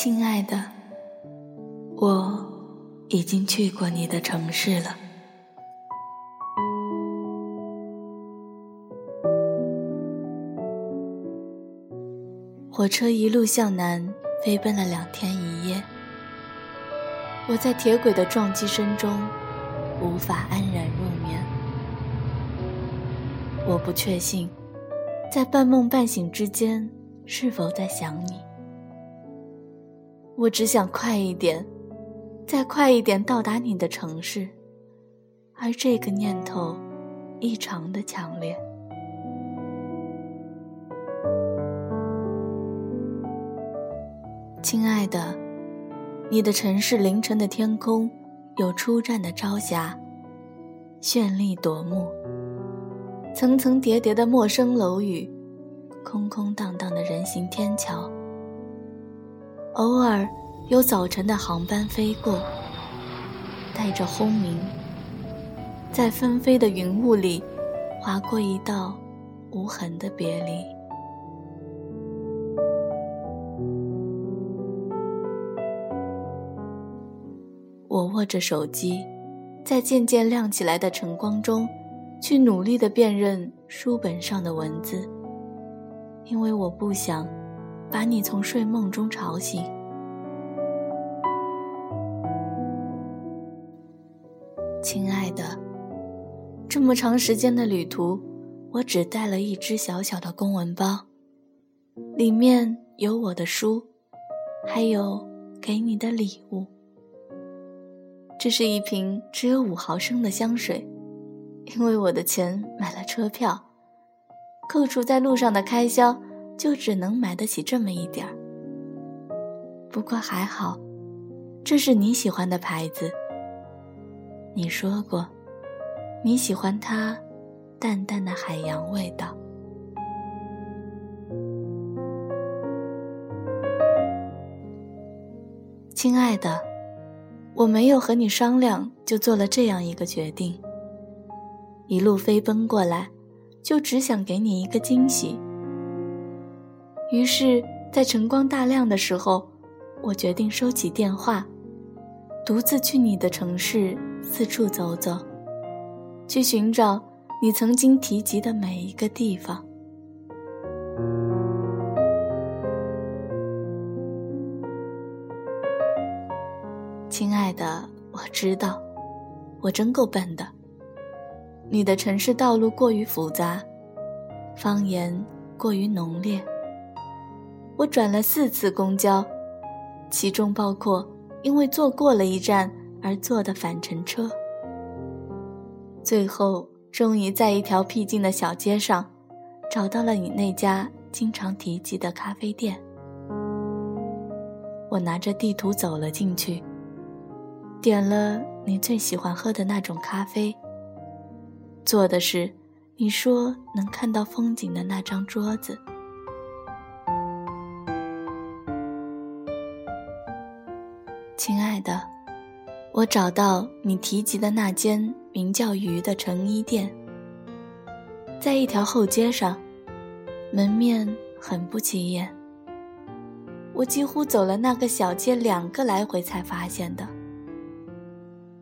亲爱的，我已经去过你的城市了。火车一路向南飞奔了两天一夜，我在铁轨的撞击声中无法安然入眠。我不确信，在半梦半醒之间是否在想你。我只想快一点，再快一点到达你的城市，而这个念头异常的强烈。亲爱的，你的城市凌晨的天空有初绽的朝霞，绚丽夺目。层层叠叠的陌生楼宇，空空荡荡的人行天桥。偶尔有早晨的航班飞过，带着轰鸣，在纷飞的云雾里划过一道无痕的别离。我握着手机，在渐渐亮起来的晨光中，去努力的辨认书本上的文字，因为我不想。把你从睡梦中吵醒，亲爱的。这么长时间的旅途，我只带了一只小小的公文包，里面有我的书，还有给你的礼物。这是一瓶只有五毫升的香水，因为我的钱买了车票，扣除在路上的开销。就只能买得起这么一点儿。不过还好，这是你喜欢的牌子。你说过，你喜欢它淡淡的海洋味道。亲爱的，我没有和你商量就做了这样一个决定。一路飞奔过来，就只想给你一个惊喜。于是，在晨光大亮的时候，我决定收起电话，独自去你的城市四处走走，去寻找你曾经提及的每一个地方。亲爱的，我知道，我真够笨的。你的城市道路过于复杂，方言过于浓烈。我转了四次公交，其中包括因为坐过了一站而坐的返程车。最后，终于在一条僻静的小街上，找到了你那家经常提及的咖啡店。我拿着地图走了进去，点了你最喜欢喝的那种咖啡，坐的是你说能看到风景的那张桌子。亲爱的，我找到你提及的那间名叫“鱼”的成衣店，在一条后街上，门面很不起眼。我几乎走了那个小街两个来回才发现的。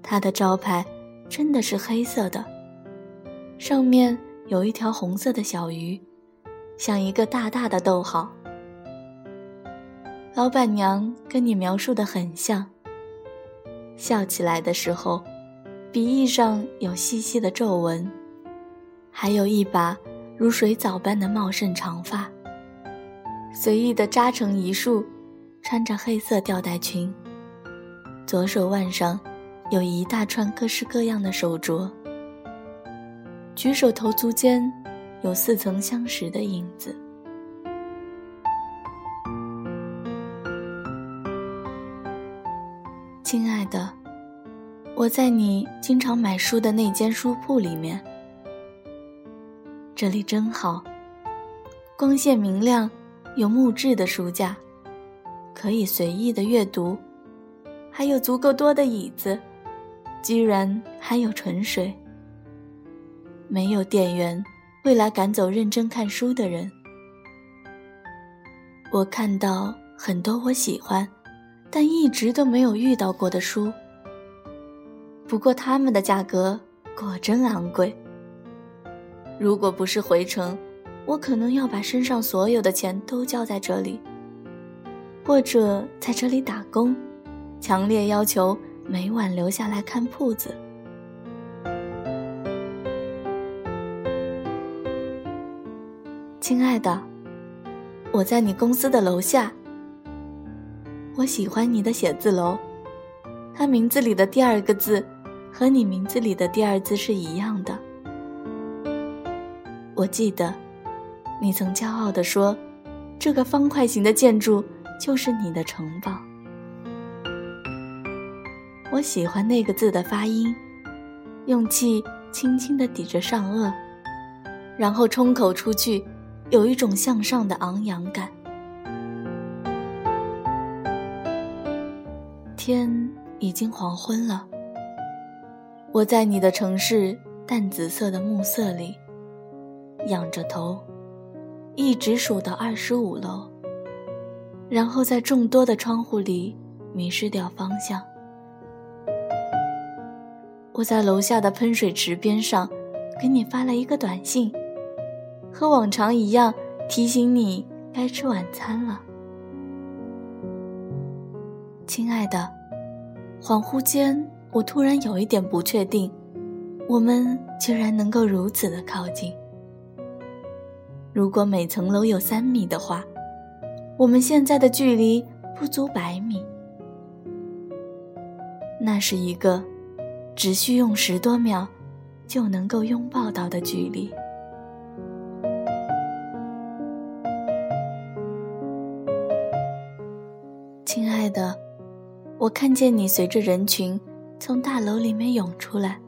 它的招牌真的是黑色的，上面有一条红色的小鱼，像一个大大的逗号。老板娘跟你描述的很像。笑起来的时候，鼻翼上有细细的皱纹，还有一把如水藻般的茂盛长发，随意的扎成一束，穿着黑色吊带裙。左手腕上有一大串各式各样的手镯，举手投足间有似曾相识的影子。我在你经常买书的那间书铺里面。这里真好，光线明亮，有木质的书架，可以随意的阅读，还有足够多的椅子，居然还有纯水。没有店员会来赶走认真看书的人。我看到很多我喜欢但一直都没有遇到过的书。不过他们的价格果真昂贵。如果不是回城，我可能要把身上所有的钱都交在这里，或者在这里打工，强烈要求每晚留下来看铺子。亲爱的，我在你公司的楼下。我喜欢你的写字楼，它名字里的第二个字和你名字里的第二字是一样的。我记得，你曾骄傲地说：“这个方块形的建筑就是你的城堡。”我喜欢那个字的发音，用气轻轻地抵着上颚，然后冲口出去，有一种向上的昂扬感。天已经黄昏了，我在你的城市淡紫色的暮色里。仰着头，一直数到二十五楼，然后在众多的窗户里迷失掉方向。我在楼下的喷水池边上，给你发了一个短信，和往常一样提醒你该吃晚餐了，亲爱的。恍惚间，我突然有一点不确定，我们居然能够如此的靠近。如果每层楼有三米的话，我们现在的距离不足百米。那是一个只需用十多秒就能够拥抱到的距离。亲爱的，我看见你随着人群从大楼里面涌出来，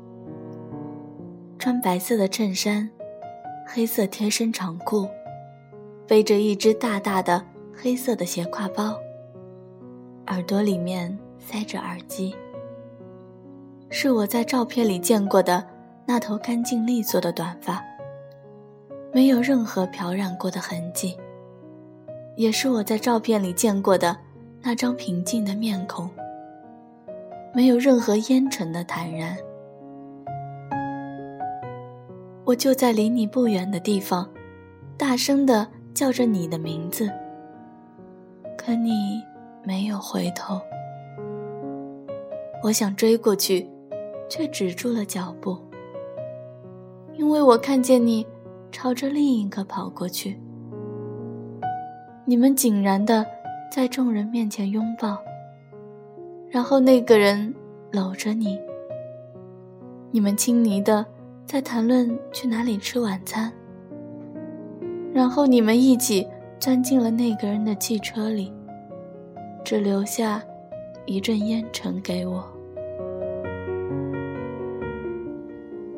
穿白色的衬衫。黑色贴身长裤，背着一只大大的黑色的斜挎包，耳朵里面塞着耳机。是我在照片里见过的那头干净利索的短发，没有任何漂染过的痕迹。也是我在照片里见过的那张平静的面孔，没有任何烟尘的坦然。我就在离你不远的地方，大声地叫着你的名字，可你没有回头。我想追过去，却止住了脚步，因为我看见你朝着另一个跑过去。你们井然地在众人面前拥抱，然后那个人搂着你，你们亲昵的。在谈论去哪里吃晚餐，然后你们一起钻进了那个人的汽车里，只留下一阵烟尘给我。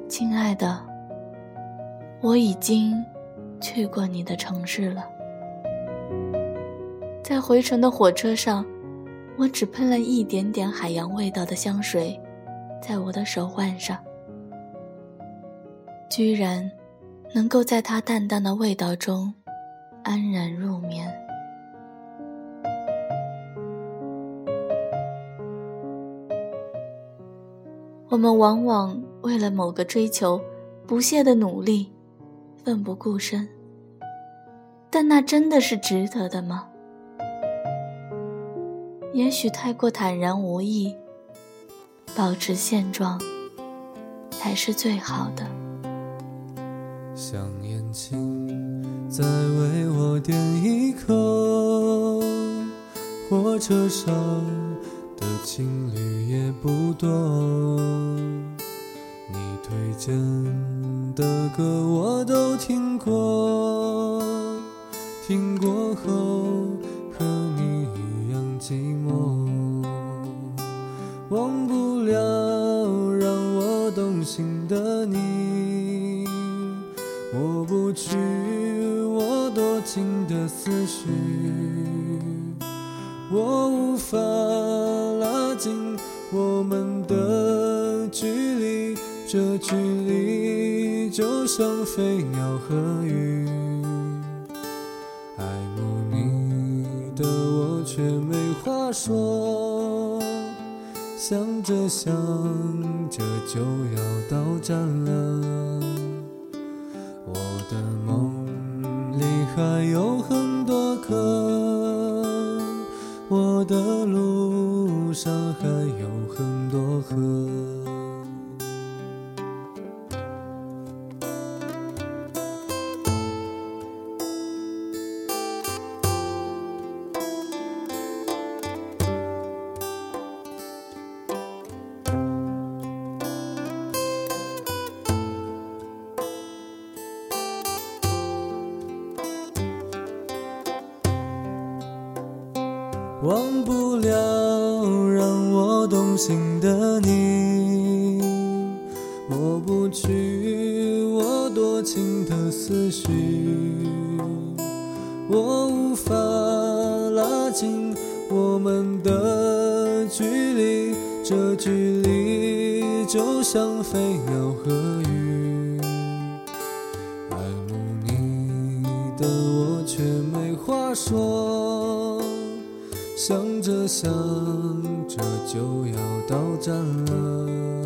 亲爱的，我已经去过你的城市了，在回程的火车上，我只喷了一点点海洋味道的香水，在我的手腕上。居然能够在它淡淡的味道中安然入眠。我们往往为了某个追求不懈的努力，奋不顾身，但那真的是值得的吗？也许太过坦然无益，保持现状才是最好的。想眼睛再为我点一颗，火车上的情侣也不多。你推荐的歌我都听过，听过后心的你。抹不去我多情的思绪，我无法拉近我们的距离，这距离就像飞鸟和鱼。爱慕你的我却没话说，想着想着就要到站了。我的梦里还有很多歌，我的路上还有很多河。忘不了让我动心的你，抹不去我多情的思绪，我无法拉近我们的距离，这距离就像飞鸟和鱼，爱慕你的我却没话说。想着想着就要到站了，